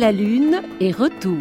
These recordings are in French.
La Lune et retour.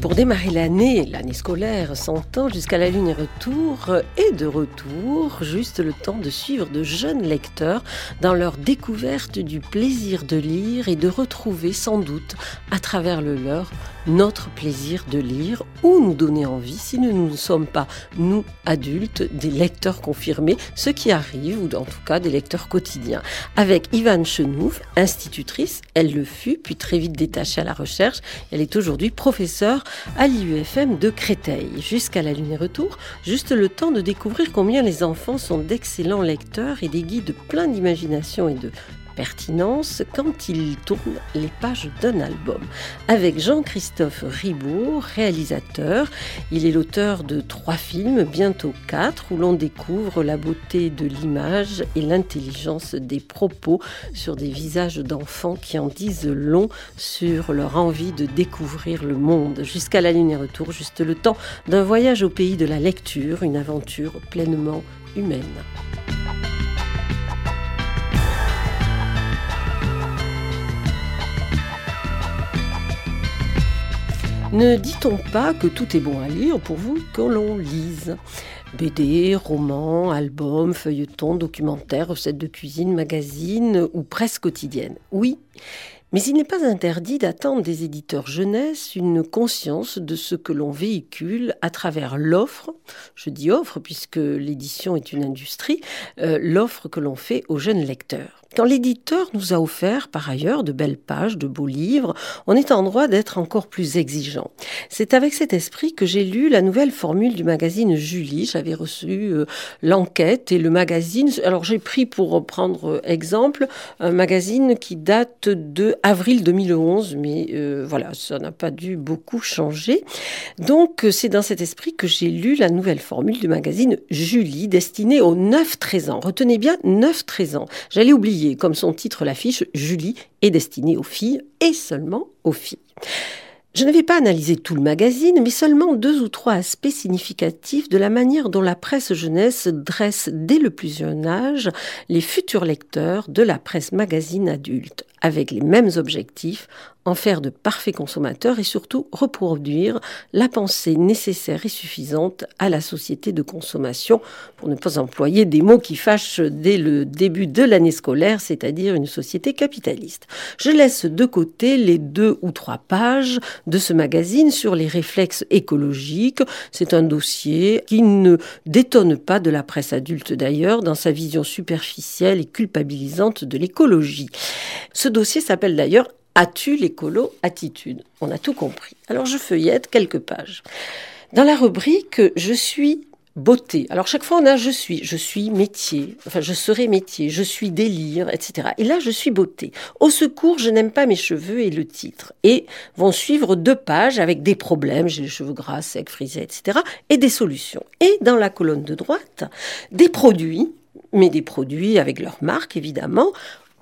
Pour démarrer l'année, l'année scolaire, s'entend jusqu'à la Lune et retour, et de retour, juste le temps de suivre de jeunes lecteurs dans leur découverte du plaisir de lire et de retrouver sans doute, à travers le leur, notre plaisir de lire ou nous donner envie, si nous ne sommes pas, nous adultes, des lecteurs confirmés, ce qui arrive, ou en tout cas des lecteurs quotidiens. Avec Ivan Chenouf, institutrice, elle le fut, puis très vite détachée à la recherche, elle est aujourd'hui professeure à l'IUFM de Créteil. Jusqu'à la lune et retour, juste le temps de découvrir combien les enfants sont d'excellents lecteurs et des guides pleins d'imagination et de pertinence quand il tourne les pages d'un album. Avec Jean-Christophe Ribaud, réalisateur, il est l'auteur de trois films, bientôt quatre, où l'on découvre la beauté de l'image et l'intelligence des propos sur des visages d'enfants qui en disent long sur leur envie de découvrir le monde. Jusqu'à la ligne retour, juste le temps d'un voyage au pays de la lecture, une aventure pleinement humaine. Ne dit-on pas que tout est bon à lire pour vous que l'on lise BD, romans, albums, feuilletons, documentaires, recettes de cuisine, magazines ou presse quotidienne? Oui, mais il n'est pas interdit d'attendre des éditeurs jeunesse une conscience de ce que l'on véhicule à travers l'offre, je dis offre puisque l'édition est une industrie, euh, l'offre que l'on fait aux jeunes lecteurs. Quand l'éditeur nous a offert par ailleurs de belles pages, de beaux livres, on est en droit d'être encore plus exigeant. C'est avec cet esprit que j'ai lu la nouvelle formule du magazine Julie. J'avais reçu euh, l'enquête et le magazine. Alors j'ai pris pour prendre euh, exemple un magazine qui date de avril 2011, mais euh, voilà, ça n'a pas dû beaucoup changer. Donc c'est dans cet esprit que j'ai lu la nouvelle formule du magazine Julie destinée aux 9-13 ans. Retenez bien 9-13 ans. J'allais oublier comme son titre l'affiche, Julie est destinée aux filles et seulement aux filles. Je ne vais pas analyser tout le magazine, mais seulement deux ou trois aspects significatifs de la manière dont la presse jeunesse dresse dès le plus jeune âge les futurs lecteurs de la presse magazine adulte, avec les mêmes objectifs en faire de parfaits consommateurs et surtout reproduire la pensée nécessaire et suffisante à la société de consommation, pour ne pas employer des mots qui fâchent dès le début de l'année scolaire, c'est-à-dire une société capitaliste. Je laisse de côté les deux ou trois pages de ce magazine sur les réflexes écologiques. C'est un dossier qui ne détonne pas de la presse adulte d'ailleurs dans sa vision superficielle et culpabilisante de l'écologie. Ce dossier s'appelle d'ailleurs As-tu l'écolo attitude On a tout compris. Alors je feuillette quelques pages. Dans la rubrique Je suis beauté. Alors chaque fois on a je suis, je suis métier, enfin je serai métier, je suis délire, etc. Et là je suis beauté. Au secours, je n'aime pas mes cheveux et le titre. Et vont suivre deux pages avec des problèmes, j'ai les cheveux gras, secs, frisés, etc. Et des solutions. Et dans la colonne de droite, des produits mais des produits avec leur marque évidemment,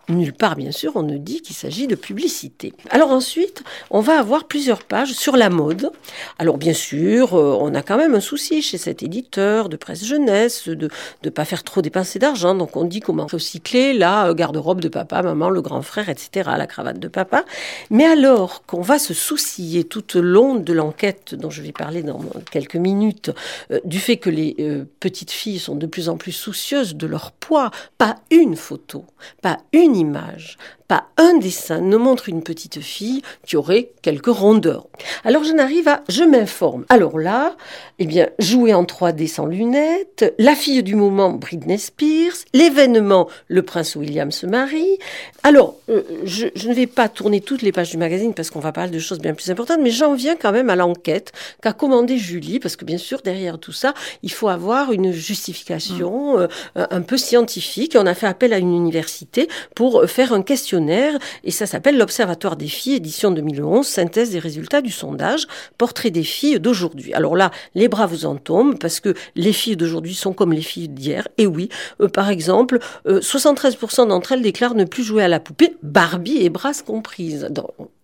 Nulle part, bien sûr, on ne dit qu'il s'agit de publicité. Alors ensuite, on va avoir plusieurs pages sur la mode. Alors bien sûr, euh, on a quand même un souci chez cet éditeur de presse jeunesse de ne pas faire trop dépenser d'argent. Donc on dit comment recycler la garde-robe de papa, maman, le grand frère, etc., la cravate de papa. Mais alors qu'on va se soucier tout au long de l'enquête dont je vais parler dans quelques minutes, euh, du fait que les euh, petites filles sont de plus en plus soucieuses de leur poids, pas une photo, pas une image, pas un dessin ne montre une petite fille qui aurait quelques rondeurs. Alors je n'arrive à je m'informe. Alors là, eh bien, jouer en 3D sans lunettes, la fille du moment Britney Spears, l'événement Le prince William se marie. Alors, euh, je, ne vais pas tourner toutes les pages du magazine parce qu'on va parler de choses bien plus importantes, mais j'en viens quand même à l'enquête qu'a commandé Julie, parce que bien sûr, derrière tout ça, il faut avoir une justification euh, un peu scientifique. On a fait appel à une université pour faire un questionnaire et ça s'appelle l'Observatoire des filles, édition 2011, synthèse des résultats du sondage, portrait des filles d'aujourd'hui. Alors là, les bras vous en tombent parce que les filles d'aujourd'hui sont comme les filles d'hier. Et oui, euh, par exemple, 73% euh, d'entre elles déclarent ne plus jouer à la poupée, Barbie et Brasse comprises.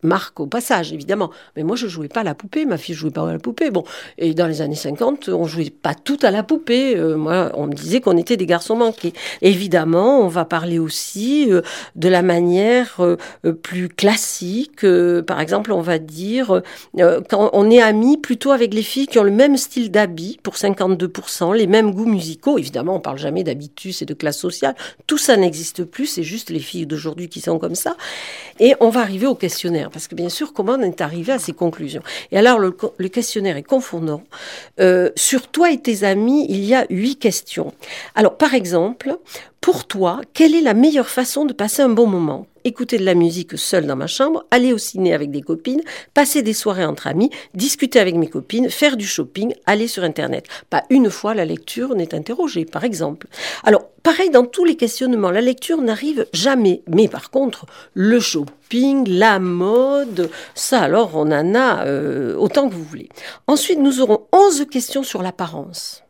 marque au passage, évidemment. Mais moi, je jouais pas à la poupée. Ma fille jouait pas à la poupée. Bon, et dans les années 50, on jouait pas tout à la poupée. Euh, moi, on me disait qu'on était des garçons manqués. Évidemment, on va parler aussi euh, de la manière euh, plus classique. par exemple, on va dire quand on est amis plutôt avec les filles qui ont le même style d'habit pour 52%, les mêmes goûts musicaux. Évidemment, on parle jamais d'habitus et de classe sociale. Tout ça n'existe plus. C'est juste les filles d'aujourd'hui qui sont comme ça. Et on va arriver au questionnaire. Parce que bien sûr, comment on est arrivé à ces conclusions? Et alors, le, questionnaire est confondant. Euh, sur toi et tes amis, il y a huit questions. Alors, par exemple, pour toi, quelle est la meilleure façon de passer un bon moment? Écouter de la musique seule dans ma chambre, aller au ciné avec des copines, passer des soirées entre amis, discuter avec mes copines, faire du shopping, aller sur Internet. Pas une fois la lecture n'est interrogée, par exemple. Alors, pareil dans tous les questionnements, la lecture n'arrive jamais. Mais par contre, le shopping, la mode, ça alors on en a euh, autant que vous voulez. Ensuite, nous aurons 11 questions sur l'apparence.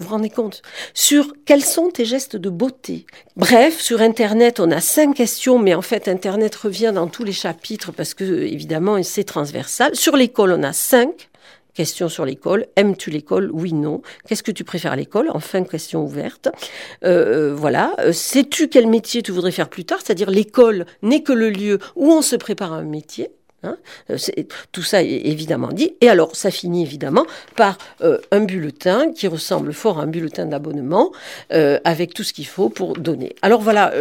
Vous vous rendez compte? Sur quels sont tes gestes de beauté? Bref, sur Internet, on a cinq questions, mais en fait, Internet revient dans tous les chapitres parce que, évidemment, c'est transversal. Sur l'école, on a cinq questions sur l'école. Aimes-tu l'école? Oui, non. Qu'est-ce que tu préfères à l'école? Enfin, question ouverte. Euh, voilà. Euh, sais-tu quel métier tu voudrais faire plus tard? C'est-à-dire l'école n'est que le lieu où on se prépare à un métier. Hein euh, tout ça est évidemment dit. Et alors, ça finit évidemment par euh, un bulletin qui ressemble fort à un bulletin d'abonnement euh, avec tout ce qu'il faut pour donner. Alors voilà,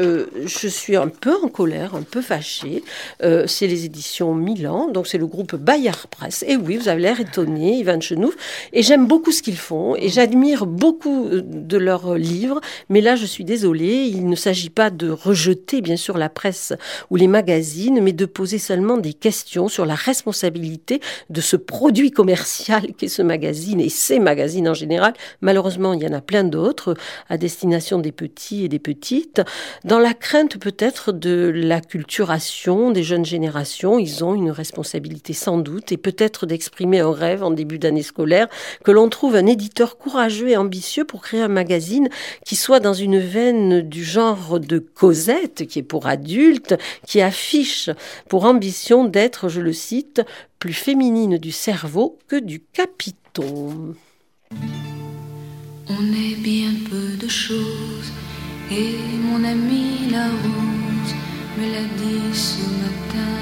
je suis un peu en colère, un peu fâchée. c'est les éditions Milan, donc c'est le groupe Bayard Presse. Et oui, vous avez l'air étonné, Ivan Chenouf. Et j'aime beaucoup ce qu'ils font et j'admire beaucoup de leurs livres. Mais là, je suis désolée, il ne s'agit pas de rejeter, bien sûr, la presse ou les magazines, mais de poser seulement des questions sur la responsabilité de ce produit commercial qu'est ce magazine et ces magazines en général. Malheureusement, il y en a plein d'autres à destination des petits et des petites. Dans la crainte peut-être de la culturation des jeunes générations, ils ont une responsabilité sans doute et peut-être d'exprimer un rêve en début d'année scolaire que l'on trouve un éditeur courageux et ambitieux pour créer un magazine qui soit dans une veine du genre de Cosette, qui est pour adultes, qui affiche pour ambition d'être je le cite, plus féminine du cerveau que du capiton. On est bien peu de choses, et mon ami la rose me l'a dit ce matin.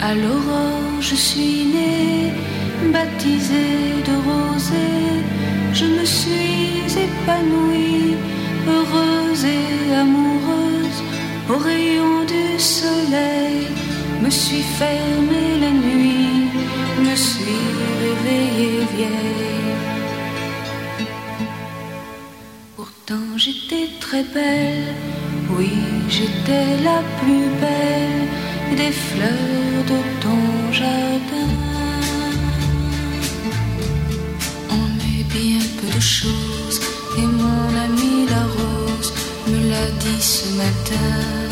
À l'aurore, je suis née, baptisée de rosée, je me suis épanouie, heureuse et amoureuse du soleil, me suis fermée la nuit, me suis réveillée vieille. Pourtant j'étais très belle, oui j'étais la plus belle des fleurs de ton jardin. On est bien peu de choses et mon ami la rose me l'a dit ce matin.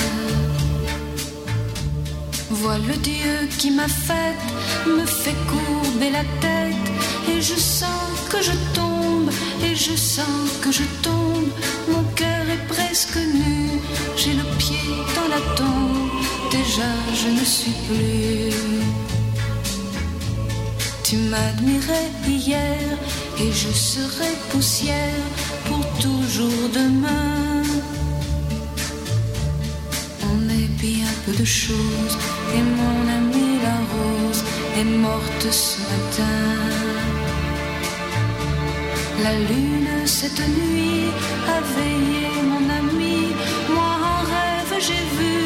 Vois le Dieu qui m'a faite, me fait courber la tête, et je sens que je tombe, et je sens que je tombe. Mon cœur est presque nu, j'ai le pied dans la tombe, déjà je ne suis plus. Tu m'admirais hier, et je serai poussière pour toujours demain. De choses et mon amie la rose est morte ce matin. La lune cette nuit a veillé mon ami, moi en rêve j'ai vu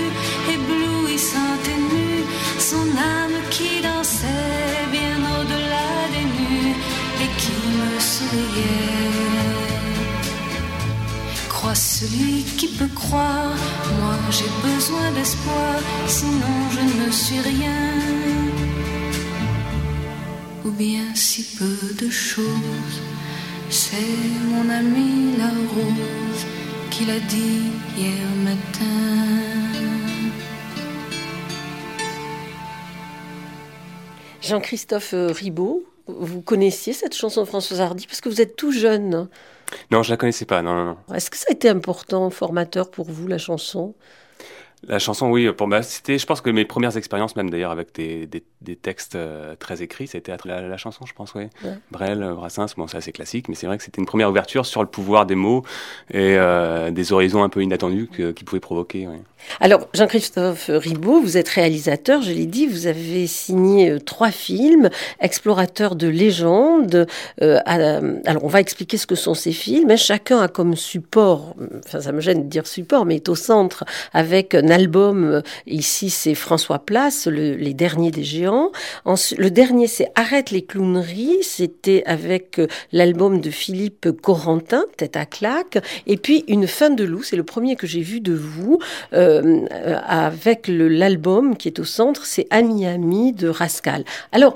éblouissante et nue son âme qui dansait bien au-delà des nues et qui me souriait celui qui peut croire. Moi j'ai besoin d'espoir, sinon je ne suis rien. Ou bien si peu de choses, c'est mon ami la rose qui l'a dit hier matin. Jean-Christophe Ribaud, vous connaissiez cette chanson de Françoise Hardy? Parce que vous êtes tout jeune. Non, je la connaissais pas. Non, non, Est-ce que ça a été important, formateur pour vous, la chanson? La chanson, oui, pour moi, c'était, je pense que mes premières expériences, même d'ailleurs avec des, des, des textes euh, très écrits, c'était la, la, chanson, je pense, oui. Ouais. Brel, euh, Brassens, bon, c'est assez classique, mais c'est vrai que c'était une première ouverture sur le pouvoir des mots et euh, des horizons un peu inattendus qu'ils qui pouvaient provoquer. Alors, Jean-Christophe Ribaud, vous êtes réalisateur, je l'ai dit, vous avez signé trois films, Explorateurs de légende. Euh, à, alors, on va expliquer ce que sont ces films. Chacun a comme support, enfin, ça me gêne de dire support, mais est au centre avec un album. Ici, c'est François Place, le, Les Derniers des Géants. Le dernier, c'est Arrête les clowneries. C'était avec l'album de Philippe Corentin, Tête à claque. Et puis, Une fin de loup, c'est le premier que j'ai vu de vous. Euh, euh, avec l'album qui est au centre, c'est Ami Ami de Rascal. Alors,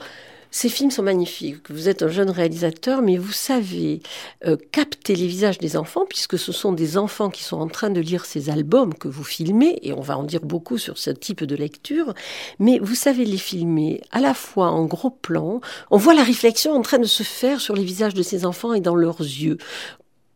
ces films sont magnifiques. Vous êtes un jeune réalisateur, mais vous savez euh, capter les visages des enfants, puisque ce sont des enfants qui sont en train de lire ces albums que vous filmez, et on va en dire beaucoup sur ce type de lecture, mais vous savez les filmer à la fois en gros plan. On voit la réflexion en train de se faire sur les visages de ces enfants et dans leurs yeux.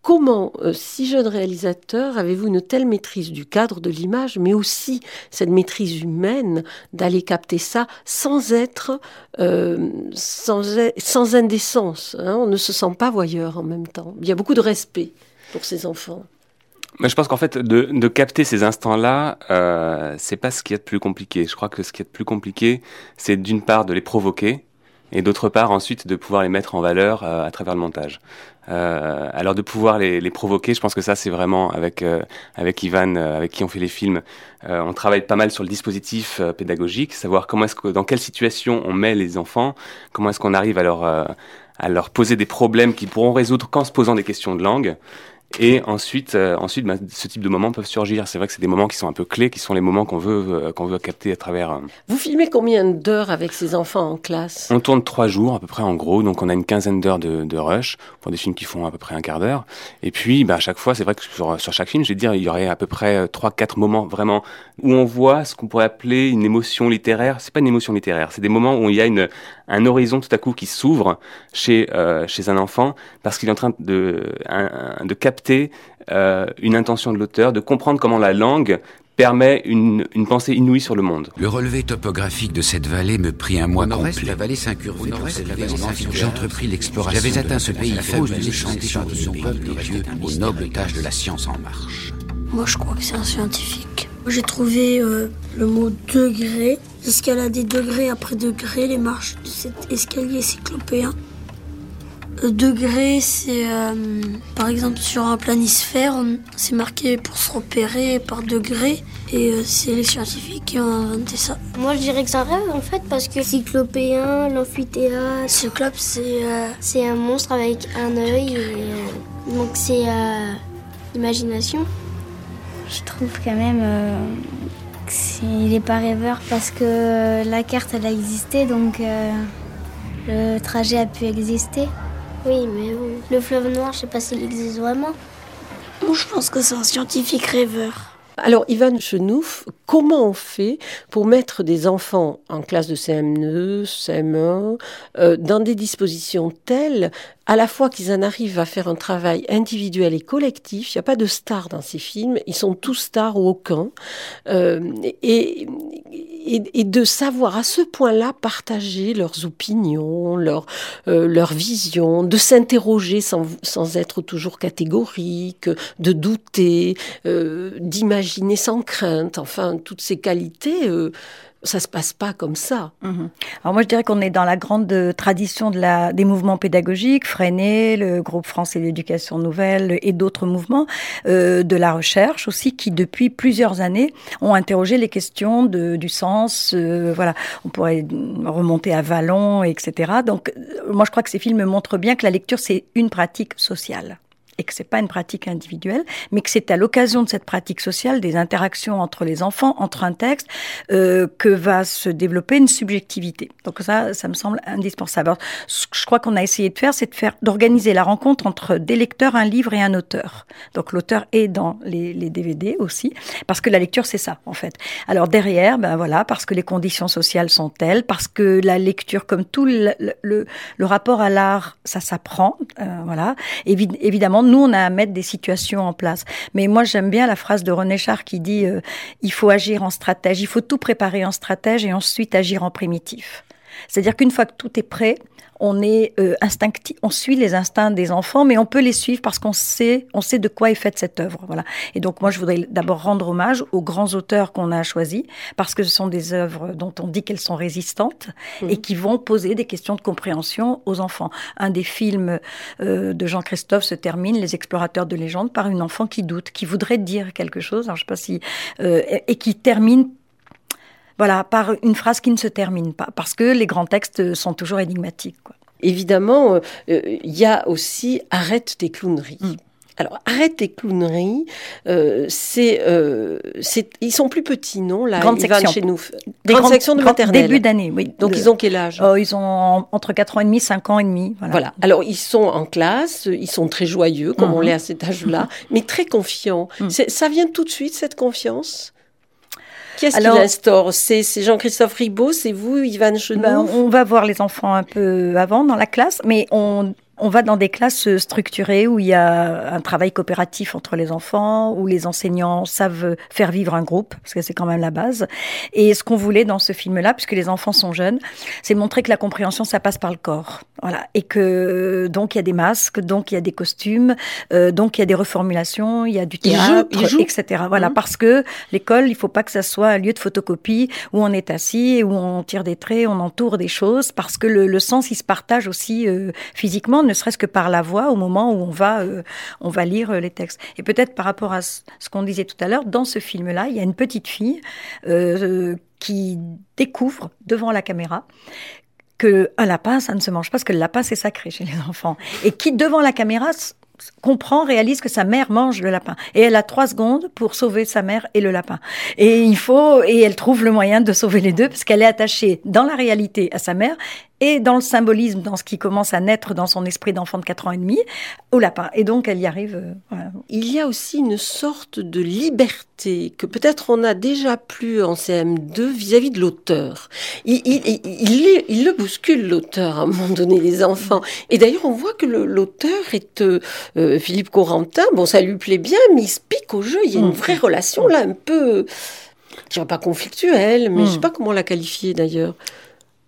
Comment, euh, si jeune réalisateur, avez-vous une telle maîtrise du cadre de l'image, mais aussi cette maîtrise humaine d'aller capter ça sans être, euh, sans, sans, indécence hein On ne se sent pas voyeur en même temps. Il y a beaucoup de respect pour ces enfants. Mais je pense qu'en fait, de, capter ces instants-là, euh, c'est pas ce qui est de plus compliqué. Je crois que ce qui est de plus compliqué, c'est d'une part de les provoquer, et d'autre part ensuite de pouvoir les mettre en valeur euh, à travers le montage. Euh, alors de pouvoir les, les, provoquer, je pense que ça c'est vraiment avec euh, avec Ivan, euh, avec qui on fait les films, euh, on travaille pas mal sur le dispositif pédagogique, savoir comment est-ce que dans quelle situation on met les enfants, comment est-ce qu'on arrive à leur à leur poser des problèmes qu'ils pourront résoudre qu'en se posant des questions de langue. Et ensuite, euh, ensuite bah, ce type de moments peuvent surgir. C'est vrai que c'est des moments qui sont un peu clés, qui sont les moments qu'on veut, euh, qu'on veut capter à travers. Euh, Vous filmez combien d'heures avec ces enfants en classe? On tourne trois jours à peu près en gros, donc on a une quinzaine d'heures de, de, rush pour des films qui font à peu près un quart d'heure. Et puis, bah, à chaque fois, c'est vrai que sur, sur chaque film, je vais dire, il y aurait à peu près trois, quatre moments vraiment où on voit ce qu'on pourrait appeler une émotion littéraire. C'est pas une émotion littéraire, c'est des moments où il y a une, un horizon tout à coup qui s'ouvre chez, euh, chez un enfant parce qu'il est en train de, un, de capter euh, une intention de l'auteur, de comprendre comment la langue permet une, une, pensée inouïe sur le monde. Le relevé topographique de cette vallée me prit un mois complet. La vallée s'incurvait J'entrepris l'exploration. J'avais atteint ce pays faux de chanter sur de son peuple des dieux aux nobles tâches de la science en marche. Moi, je crois que c'est un scientifique. J'ai trouvé euh, le mot degré, escalader degré après degré, les marches de cet escalier cyclopéen. Degré, c'est euh, par exemple sur un planisphère, c'est marqué pour se repérer par degré et euh, c'est les scientifiques qui ont inventé ça. Moi je dirais que c'est un rêve en fait parce que cyclopéen, l'amphithéâtre, Cyclope c'est euh, c'est un monstre avec un œil et donc c'est l'imagination. Je trouve quand même qu'il n'est pas rêveur parce que la carte elle a existé donc le trajet a pu exister. Oui, mais le fleuve noir, je sais pas s'il existe vraiment. Moi, je pense que c'est un scientifique rêveur. Alors, Ivan Chenouf, comment on fait pour mettre des enfants en classe de CM2, CM1, euh, dans des dispositions telles, à la fois qu'ils en arrivent à faire un travail individuel et collectif, il n'y a pas de stars dans ces films, ils sont tous stars ou aucun, euh, et, et, et, de savoir à ce point-là partager leurs opinions, leurs euh, leur visions, de s'interroger sans, sans être toujours catégorique, de douter, euh, d'imaginer sans crainte, enfin, toutes ces qualités. Euh, ça se passe pas comme ça. Mmh. Alors moi je dirais qu'on est dans la grande tradition de la, des mouvements pédagogiques, Freinet, le groupe français d'éducation nouvelle et d'autres mouvements, euh, de la recherche aussi, qui depuis plusieurs années ont interrogé les questions de, du sens. Euh, voilà, on pourrait remonter à Vallon, etc. Donc euh, moi je crois que ces films montrent bien que la lecture c'est une pratique sociale et que c'est pas une pratique individuelle, mais que c'est à l'occasion de cette pratique sociale, des interactions entre les enfants, entre un texte, euh, que va se développer une subjectivité. Donc ça, ça me semble indispensable. Alors, ce que je crois qu'on a essayé de faire, c'est de faire, d'organiser la rencontre entre des lecteurs, un livre et un auteur. Donc l'auteur est dans les, les, DVD aussi, parce que la lecture c'est ça en fait. Alors derrière, ben voilà, parce que les conditions sociales sont telles, parce que la lecture, comme tout le, le, le rapport à l'art, ça s'apprend, euh, voilà. Évi évidemment nous, on a à mettre des situations en place. Mais moi, j'aime bien la phrase de René Char qui dit euh, il faut agir en stratège, il faut tout préparer en stratège et ensuite agir en primitif. C'est-à-dire qu'une fois que tout est prêt, on est euh, instinctif, on suit les instincts des enfants, mais on peut les suivre parce qu'on sait, on sait de quoi est faite cette œuvre. Voilà. Et donc moi, je voudrais d'abord rendre hommage aux grands auteurs qu'on a choisis parce que ce sont des œuvres dont on dit qu'elles sont résistantes et qui vont poser des questions de compréhension aux enfants. Un des films euh, de Jean-Christophe se termine, Les explorateurs de légende, par une enfant qui doute, qui voudrait dire quelque chose. Alors je sais pas si euh, et qui termine voilà, par une phrase qui ne se termine pas, parce que les grands textes sont toujours énigmatiques. Évidemment, euh, euh, il y a aussi arrête tes clowneries. Mm. Alors, arrête tes clowneries, euh, c'est, euh, ils sont plus petits, non là, Grande section. chez nous. Des grande section de maternelle. Début d'année, oui. Donc, ils ont quel âge? Oh, Ils ont entre 4 ans et demi, 5 ans et demi. Voilà. voilà. Alors, ils sont en classe, ils sont très joyeux, comme on mhm. l'est à cet âge-là, mais très confiants. Mm. Ça vient tout de suite, cette confiance? Qu'est-ce qui l'instaure C'est Jean-Christophe Ribaud, c'est vous, Yvan Chenot ben, On va voir les enfants un peu avant dans la classe, mais on on va dans des classes structurées où il y a un travail coopératif entre les enfants, où les enseignants savent faire vivre un groupe, parce que c'est quand même la base. Et ce qu'on voulait dans ce film-là, puisque les enfants sont jeunes, c'est montrer que la compréhension, ça passe par le corps. Voilà. Et que donc il y a des masques, donc il y a des costumes, euh, donc il y a des reformulations, il y a du théâtre, etc. Voilà. Mmh. Parce que l'école, il faut pas que ça soit un lieu de photocopie où on est assis, où on tire des traits, on entoure des choses, parce que le, le sens, il se partage aussi euh, physiquement ne serait-ce que par la voix au moment où on va, euh, on va lire euh, les textes. Et peut-être par rapport à ce, qu'on disait tout à l'heure, dans ce film-là, il y a une petite fille euh, qui découvre devant la caméra que un lapin, ça ne se mange pas, parce que le lapin, c'est sacré chez les enfants. Et qui, devant la caméra, comprend, réalise que sa mère mange le lapin. Et elle a trois secondes pour sauver sa mère et le lapin. Et il faut, et elle trouve le moyen de sauver les deux parce qu'elle est attachée dans la réalité à sa mère et dans le symbolisme, dans ce qui commence à naître dans son esprit d'enfant de 4 ans et demi, au lapin. Et donc, elle y arrive. Euh, il y a aussi une sorte de liberté que peut-être on a déjà plus en CM2 vis-à-vis de l'auteur. Il, il, le bouscule, l'auteur, à un moment donné, les enfants. Et d'ailleurs, on voit que l'auteur est euh, euh, Philippe Corentin. Bon, ça lui plaît bien, mais il se pique au jeu. Il y a une mm. vraie relation là, un peu je dirais pas conflictuelle, mais je sais mm. pas comment la qualifier d'ailleurs.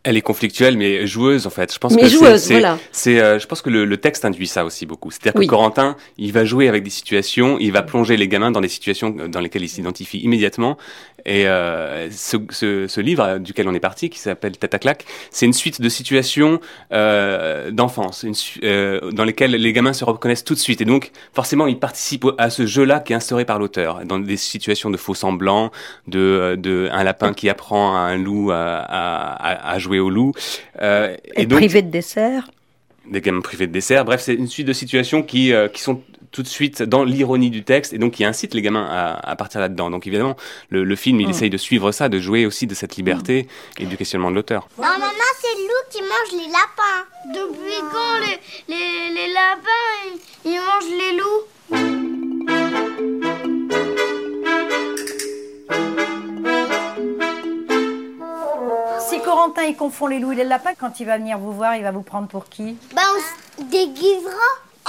Elle est conflictuelle, mais joueuse en fait. Je pense mais que joueuse, voilà. C'est, euh, je pense que le, le, texte induit ça aussi beaucoup. C'est-à-dire que Corentin, il va jouer avec des situations, il va plonger les gamins dans des situations dans lesquelles il s'identifie immédiatement. Et euh, ce, ce, ce, livre duquel on est parti, qui s'appelle claque, c'est une suite de situations euh, d'enfance, euh, dans lesquelles les gamins se reconnaissent tout de suite. Et donc, forcément, ils participent à ce jeu-là qui est instauré par l'auteur, dans des situations de faux semblants, de, de un lapin qui apprend à un loup à, à, à jouer au loup. Euh, et, donc, privé de dessert des gamins privés de dessert. Bref, c'est une suite de situations qui, euh, qui sont tout de suite dans l'ironie du texte et donc qui incite les gamins à, à partir là-dedans. Donc évidemment, le, le film, il mm. essaye de suivre ça, de jouer aussi de cette liberté et du questionnement de l'auteur. Normalement, c'est le loup qui mange les lapins. Depuis quand les, les, les lapins, ils, ils mangent les loups? Corentin, il confond les loups et les lapins. Quand il va venir vous voir, il va vous prendre pour qui? Bah, on se déguisera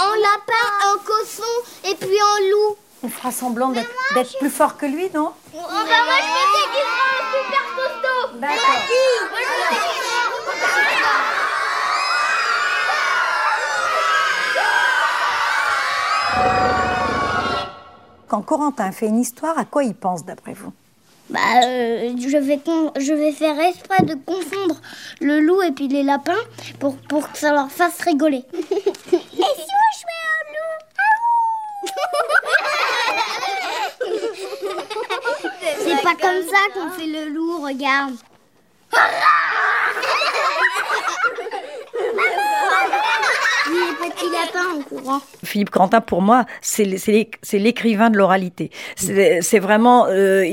en lapin, en cochon et puis en loup. On fera semblant d'être plus fort que lui, non oh, bah, moi, je me déguiserai en super costaud. D'accord. Quand Corentin fait une histoire, à quoi il pense d'après vous bah, euh, je, vais je vais faire exprès de confondre le loup et puis les lapins pour, pour que ça leur fasse rigoler. et si on jouait au loup C'est pas comme ça qu'on fait le loup, regarde. Philippe Quentin, pour moi, c'est l'écrivain de l'oralité. C'est vraiment, euh,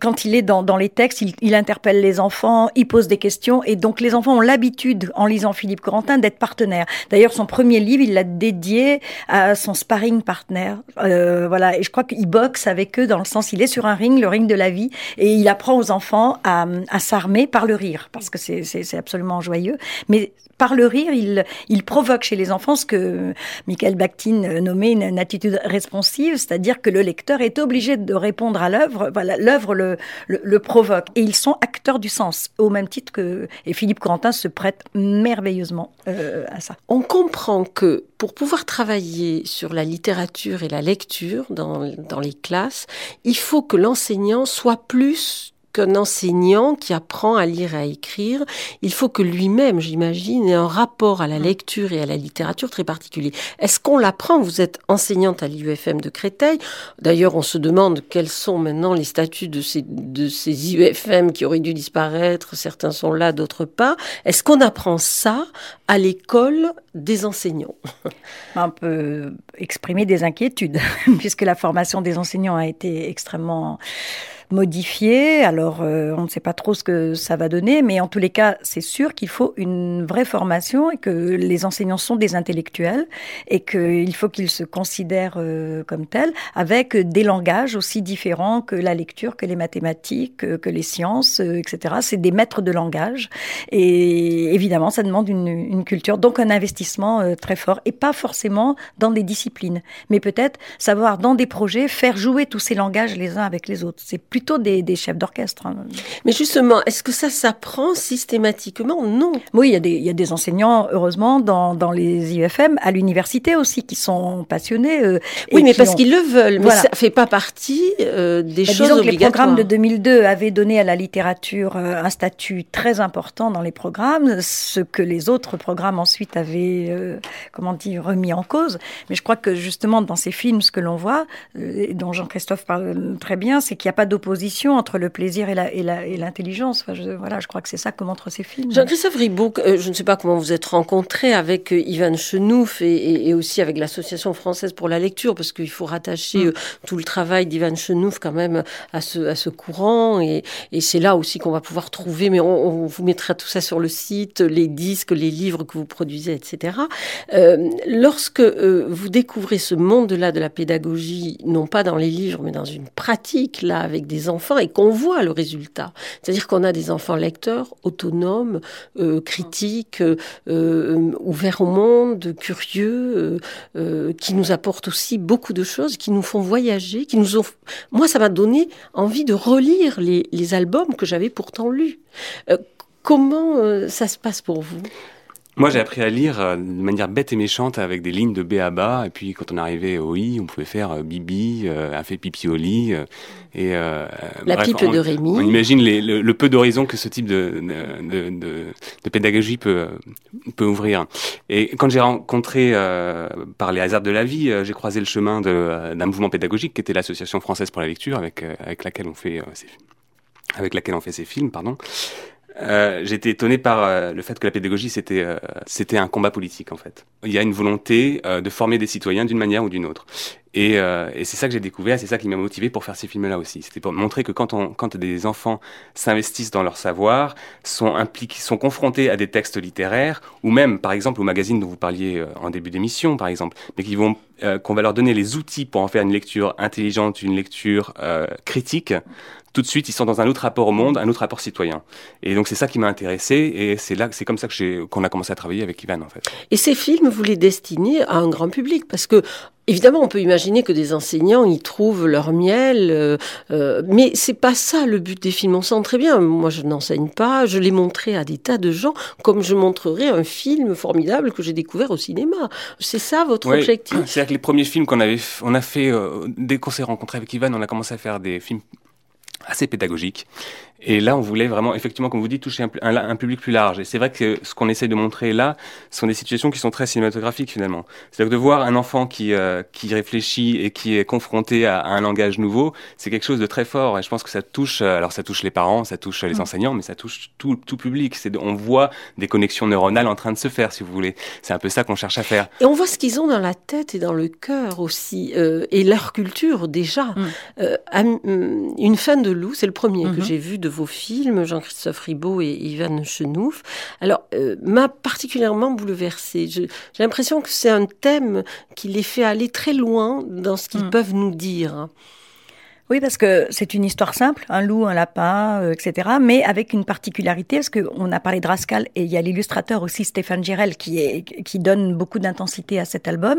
quand il est dans, les textes, il, interpelle les enfants, il pose des questions, et donc les enfants ont l'habitude, en lisant Philippe Corentin, d'être partenaires. D'ailleurs, son premier livre, il l'a dédié à son sparring partner. Euh, voilà, et je crois qu'il boxe avec eux dans le sens, il est sur un ring, le ring de la vie, et il apprend aux enfants à, s'armer par le rire, parce que c'est absolument joyeux. Mais par le rire, il provoque chez les enfants que Michael Bakhtin nommait une, attitude responsive, c'est-à-dire que le lecteur est obligé de répondre à l'œuvre. L'œuvre le, le, provoque. Et ils sont acteurs du sens, au même titre que et Philippe Corentin se prête merveilleusement euh, à ça. On comprend que pour pouvoir travailler sur la littérature et la lecture dans, dans les classes, il faut que l'enseignant soit plus qu'un enseignant qui apprend à lire et à écrire, il faut que lui-même, j'imagine, ait un rapport à la mm. lecture et à la littérature très particulier. Est-ce qu'on l'apprend? Vous êtes enseignante à l'IUFM de Créteil. D'ailleurs, on se demande quels sont maintenant les statuts de ces, de ces IUFM qui auraient dû disparaître. Certains sont là, d'autres pas. Est-ce qu'on apprend ça à l'école des enseignants? On peut exprimer des inquiétudes, puisque la formation des enseignants a été extrêmement modifié. Alors, euh, on ne sait pas trop ce que ça va donner, mais en tous les cas, c'est sûr qu'il faut une vraie formation et que les enseignants sont des intellectuels et qu'il faut qu'ils se considèrent euh, comme tels, avec des langages aussi différents que la lecture, que les mathématiques, que les sciences, euh, etc. C'est des maîtres de langage et évidemment, ça demande une, une culture, donc un investissement très fort et pas forcément dans des disciplines, mais peut-être savoir dans des projets faire jouer tous ces langages les uns avec les autres. C'est plus plutôt des, chefs d'orchestre. Hein. Mais justement, est-ce que ça s'apprend systématiquement Non? Oui, il y, a des, il y a des enseignants, heureusement, dans, dans les IFM, à l'université aussi, qui sont passionnés. Euh, oui, mais parce qu'ils le veulent. Mais ça fait pas partie euh, des bah, choses disons obligatoires. Que les programmes de 2002 avaient donné à la littérature euh, un statut très important dans les programmes, ce que les autres programmes ensuite avaient, comment dire, remis en cause. Mais je crois que justement, dans ces films, ce que l'on voit, dont Jean-Christophe parle très bien, c'est qu'il n'y a pas d'opposition entre le plaisir et l'intelligence. La, et enfin, voilà, je crois que c'est ça que montrent ces films. Jean-Christophe Ribouk, euh, je ne sais pas comment vous êtes rencontré avec euh, Ivan Chenouf et, aussi avec l'Association française pour la lecture, parce qu'il faut rattacher mm. euh, tout le travail d'Ivan Chenouf quand même à ce, à ce courant. Et, c'est là aussi qu'on va pouvoir trouver, mais on, vous mettra tout ça sur le site, les disques, les livres que vous produisez, etc. lorsque vous découvrez ce monde-là de la pédagogie, non pas dans les livres, mais dans une pratique, là, avec des enfants et qu'on voit le résultat. C'est-à-dire qu'on a des enfants lecteurs, autonomes, euh, critiques, euh, euh, ouverts au monde, curieux, qui nous apportent aussi beaucoup de choses, qui nous font voyager, qui nous ont... Moi, ça m'a donné envie de relire les, les albums que j'avais pourtant lus. comment ça se passe pour vous? Moi, j'ai appris à lire euh, de manière bête et méchante avec des lignes de B à bas. Et puis, quand on arrivait au I, on pouvait faire euh, Bibi, euh, a fait pipi au lit. et, La pipe de Rémi. On imagine le, peu d'horizon que ce type de, de, de, de, pédagogie peut, peut ouvrir. Et quand j'ai rencontré, par les hasards de la vie, j'ai croisé le chemin d'un mouvement pédagogique qui était l'Association française pour la lecture, avec, avec laquelle on fait ces, avec laquelle on fait ces films, pardon. Euh, J'étais étonné par euh, le fait que la pédagogie c'était euh, c'était un combat politique en fait. Il y a une volonté euh, de former des citoyens d'une manière ou d'une autre. Et, et c'est ça que j'ai découvert, c'est ça qui m'a motivé pour faire ces films-là aussi. C'était pour montrer que quand on, quand des enfants s'investissent dans leur savoir, sont impliqués, sont confrontés à des textes littéraires, ou même par exemple au magazine dont vous parliez en début d'émission par exemple, mais vont qu'on va leur donner les outils pour en faire une lecture intelligente, une lecture critique tout de suite, ils sont dans un autre rapport au monde, un autre rapport citoyen. Et donc, c'est ça qui m'a intéressé, et c'est là, c'est comme ça que qu'on a commencé à travailler avec Ivan, en fait. Et ces films, vous les destinez à un grand public, parce que Évidemment, on peut imaginer que des enseignants y trouvent leur miel, euh, euh, mais c'est pas ça le but des films. On sent très bien. Moi, je n'enseigne pas. Je l'ai montré à des tas de gens, comme je montrerai un film formidable que j'ai découvert au cinéma. C'est ça votre objectif? C'est-à-dire que les premiers films qu'on avait, on a fait euh, dès qu'on s'est rencontré avec Ivan, on a commencé à faire des films assez pédagogique. Et là, on voulait vraiment, effectivement, comme vous dites, toucher un, un, public plus large. Et c'est vrai que ce qu'on essaie de montrer là, ce sont des situations qui sont très cinématographiques finalement. C'est-à-dire de voir un enfant qui euh, qui réfléchit et qui est confronté à, un langage nouveau, c'est quelque chose de très fort. Et je pense que ça touche, euh, alors ça touche les parents, ça touche les mm. enseignants, mais ça touche tout, tout public. C'est, on voit des connexions neuronales en train de se faire, si vous voulez. C'est un peu ça qu'on cherche à faire. Et on voit ce qu'ils ont dans la tête et dans le cœur aussi, euh, et leur culture déjà. Mm. Euh, mm, une fin de loup, c'est le premier que mm-hmm. j'ai vu de vos films, Jean-Christophe Ribaud et Ivan Chenouf. Alors, euh, m'a particulièrement bouleversée. J'ai l'impression que c'est un thème qui les fait aller très loin dans ce qu'ils mm. peuvent nous dire. Oui, parce que c'est une histoire simple, un loup, un lapin, euh, etc. Mais avec une particularité, parce qu'on a parlé de Rascal et il y a l'illustrateur aussi Stéphane Girel qui, est, qui donne beaucoup d'intensité à cet album.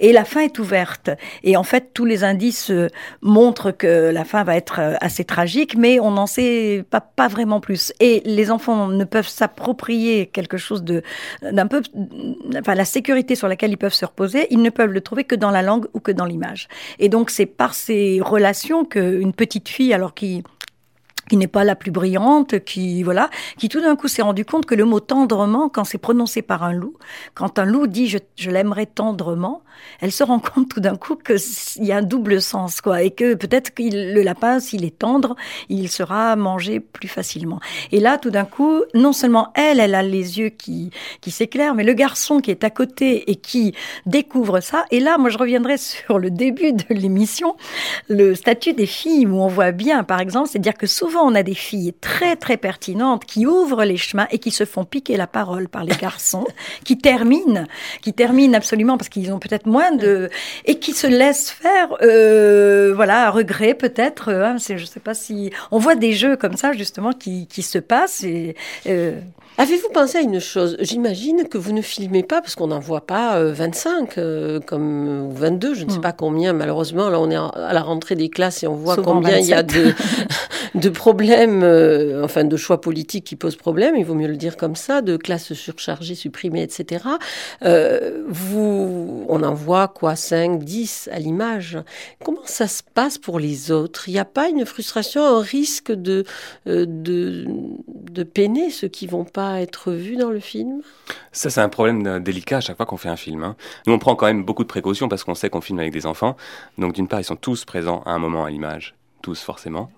Et la fin est ouverte. Et en fait, tous les indices euh, montrent que la fin va être euh, assez tragique, mais on n'en sait pas, pas vraiment plus. Et les enfants ne peuvent s'approprier quelque chose de d'un peu, enfin la sécurité sur laquelle ils peuvent se reposer, ils ne peuvent le trouver que dans la langue ou que dans l'image. Et donc c'est par ces relations qu'une petite fille, alors qui qui n'est pas la plus brillante, qui voilà, qui tout d'un coup s'est rendu compte que le mot tendrement, quand c'est prononcé par un loup, quand un loup dit je, je l'aimerais tendrement, elle se rend compte tout d'un coup qu'il y a un double sens, quoi, et que peut-être que le lapin, s'il est tendre, il sera mangé plus facilement. Et là, tout d'un coup, non seulement elle, elle a les yeux qui qui s'éclairent, mais le garçon qui est à côté et qui découvre ça. Et là, moi, je reviendrai sur le début de l'émission, le statut des filles, où on voit bien, par exemple, c'est dire que souvent on a des filles très très pertinentes qui ouvrent les chemins et qui se font piquer la parole par les garçons, qui terminent, qui terminent absolument parce qu'ils ont peut-être moins de et qui se laissent faire, euh, voilà, à regret peut-être. Hein, je sais pas si on voit des jeux comme ça justement qui, qui se passent et euh, Avez-vous pensé à une chose? J'imagine que vous ne filmez pas, parce qu'on n'en voit pas 25, euh, euh, comme, ou 22, je ne sais hmm. pas combien. Malheureusement, là, on est à la rentrée des classes et on voit combien il y a de, de problèmes, euh, enfin, de choix politiques qui posent problème, il vaut mieux le dire comme ça, de classes surchargées, supprimées, etc. vous, on en voit quoi 5, 10 à l'image. Comment ça se passe pour les autres? Il n'y a pas une frustration, un risque de, de, de peiner ceux qui vont pas être vu dans le film? Ça, c'est un problème délicat à chaque fois qu'on fait un film. Hein. Nous, on prend quand même beaucoup de précautions parce qu'on sait qu'on filme avec des enfants. Donc, d'une part, ils sont tous présents à un moment à l'image, tous forcément.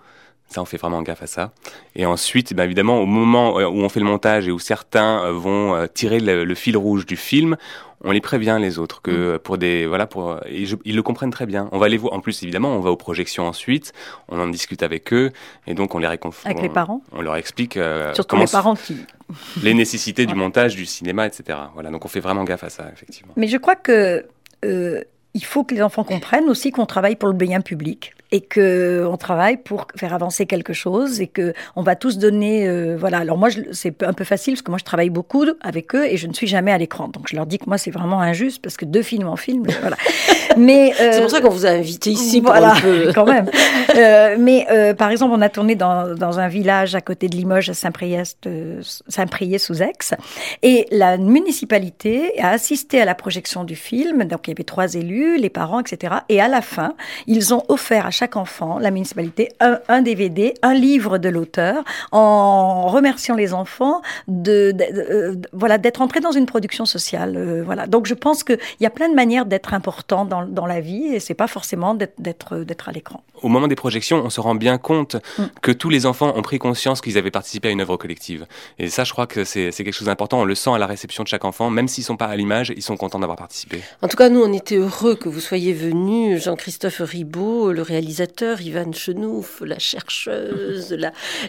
Ça, on fait vraiment gaffe à ça. Et ensuite, bien évidemment, au moment où on fait le montage et où certains euh, vont euh, tirer le, fil rouge du film, on les prévient les autres que mm. pour des voilà pour ils le comprennent très bien. On va les voir. En plus, évidemment, on va aux projections ensuite. On en discute avec eux et donc on les réconforte. Avec les parents. On leur explique. Euh, Surtout les parents qui. les nécessités du montage, du cinéma, etc. Voilà. Donc on fait vraiment gaffe à ça, effectivement. Mais je crois que euh, il faut que les enfants comprennent aussi qu'on travaille pour le bien public et que on travaille pour faire avancer quelque chose et que on va tous donner euh, voilà. Alors moi c'est un peu facile parce que moi je travaille beaucoup avec eux et je ne suis jamais à l'écran. Donc je leur dis que moi c'est vraiment injuste parce que deux films en film voilà. Mais euh, c'est pour ça qu'on vous a invité ici pour voilà, quand même. Euh, mais euh, par exemple on a tourné dans, dans un village à côté de Limoges à Saint-Priest Saint-Priest sous Aix et la municipalité a assisté à la projection du film. Donc il y avait trois élus les parents etc et à la fin ils ont offert à chaque enfant, la municipalité, un, DVD, un livre de l'auteur, en remerciant les enfants de, euh, voilà d'être entrés dans une production sociale. Euh, voilà. Donc je pense qu'il y a plein de manières d'être important dans, dans, la vie et c'est pas forcément d'être d'être à l'écran. Au moment des projections, on se rend bien compte mm. que tous les enfants ont pris conscience qu'ils avaient participé à une œuvre collective. Et ça, je crois que c'est quelque chose d'important. On le sent à la réception de chaque enfant, même s'ils sont pas à l'image, ils sont contents d'avoir participé. En tout cas, nous, on était heureux que vous soyez venu, Jean-Christophe Ribaud, le réalisateur réalisateur, Ivan Chenouf, la chercheuse,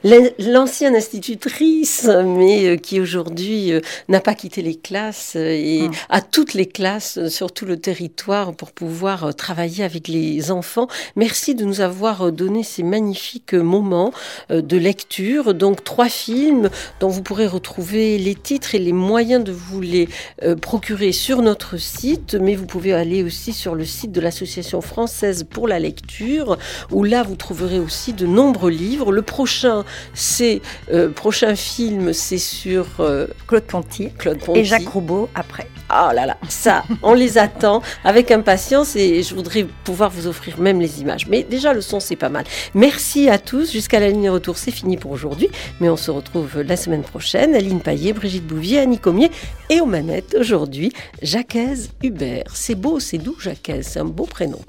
l'ancienne institutrice, mais euh, qui aujourd'hui euh, n'a pas quitté les classes euh, et mm. a toutes les classes sur tout le territoire pour pouvoir travailler avec les enfants. Merci de nous avoir donné ces magnifiques moments de lecture. Donc trois films dont vous pourrez retrouver les titres et les moyens de vous les procurer sur notre site, mais vous pouvez aller aussi sur le site de l'Association française pour la lecture où là vous trouverez aussi de nombreux livres. Le prochain, c'est euh, prochain film, c'est sur euh, Claude Ponty, Claude Ponty et Jacques Roubaud après. Ah là là, ça, on les attend avec impatience et je voudrais pouvoir vous offrir même les images. Mais déjà le son c'est pas mal. Merci à tous. Jusqu'à la ligne retour, c'est fini pour aujourd'hui, mais on se retrouve la semaine prochaine. Aline Paillet, Brigitte Bouvier, Annie Comier et aux manettes aujourd'hui, Jacques Hubert. C'est beau, c'est doux, Jacques. C'est un beau prénom.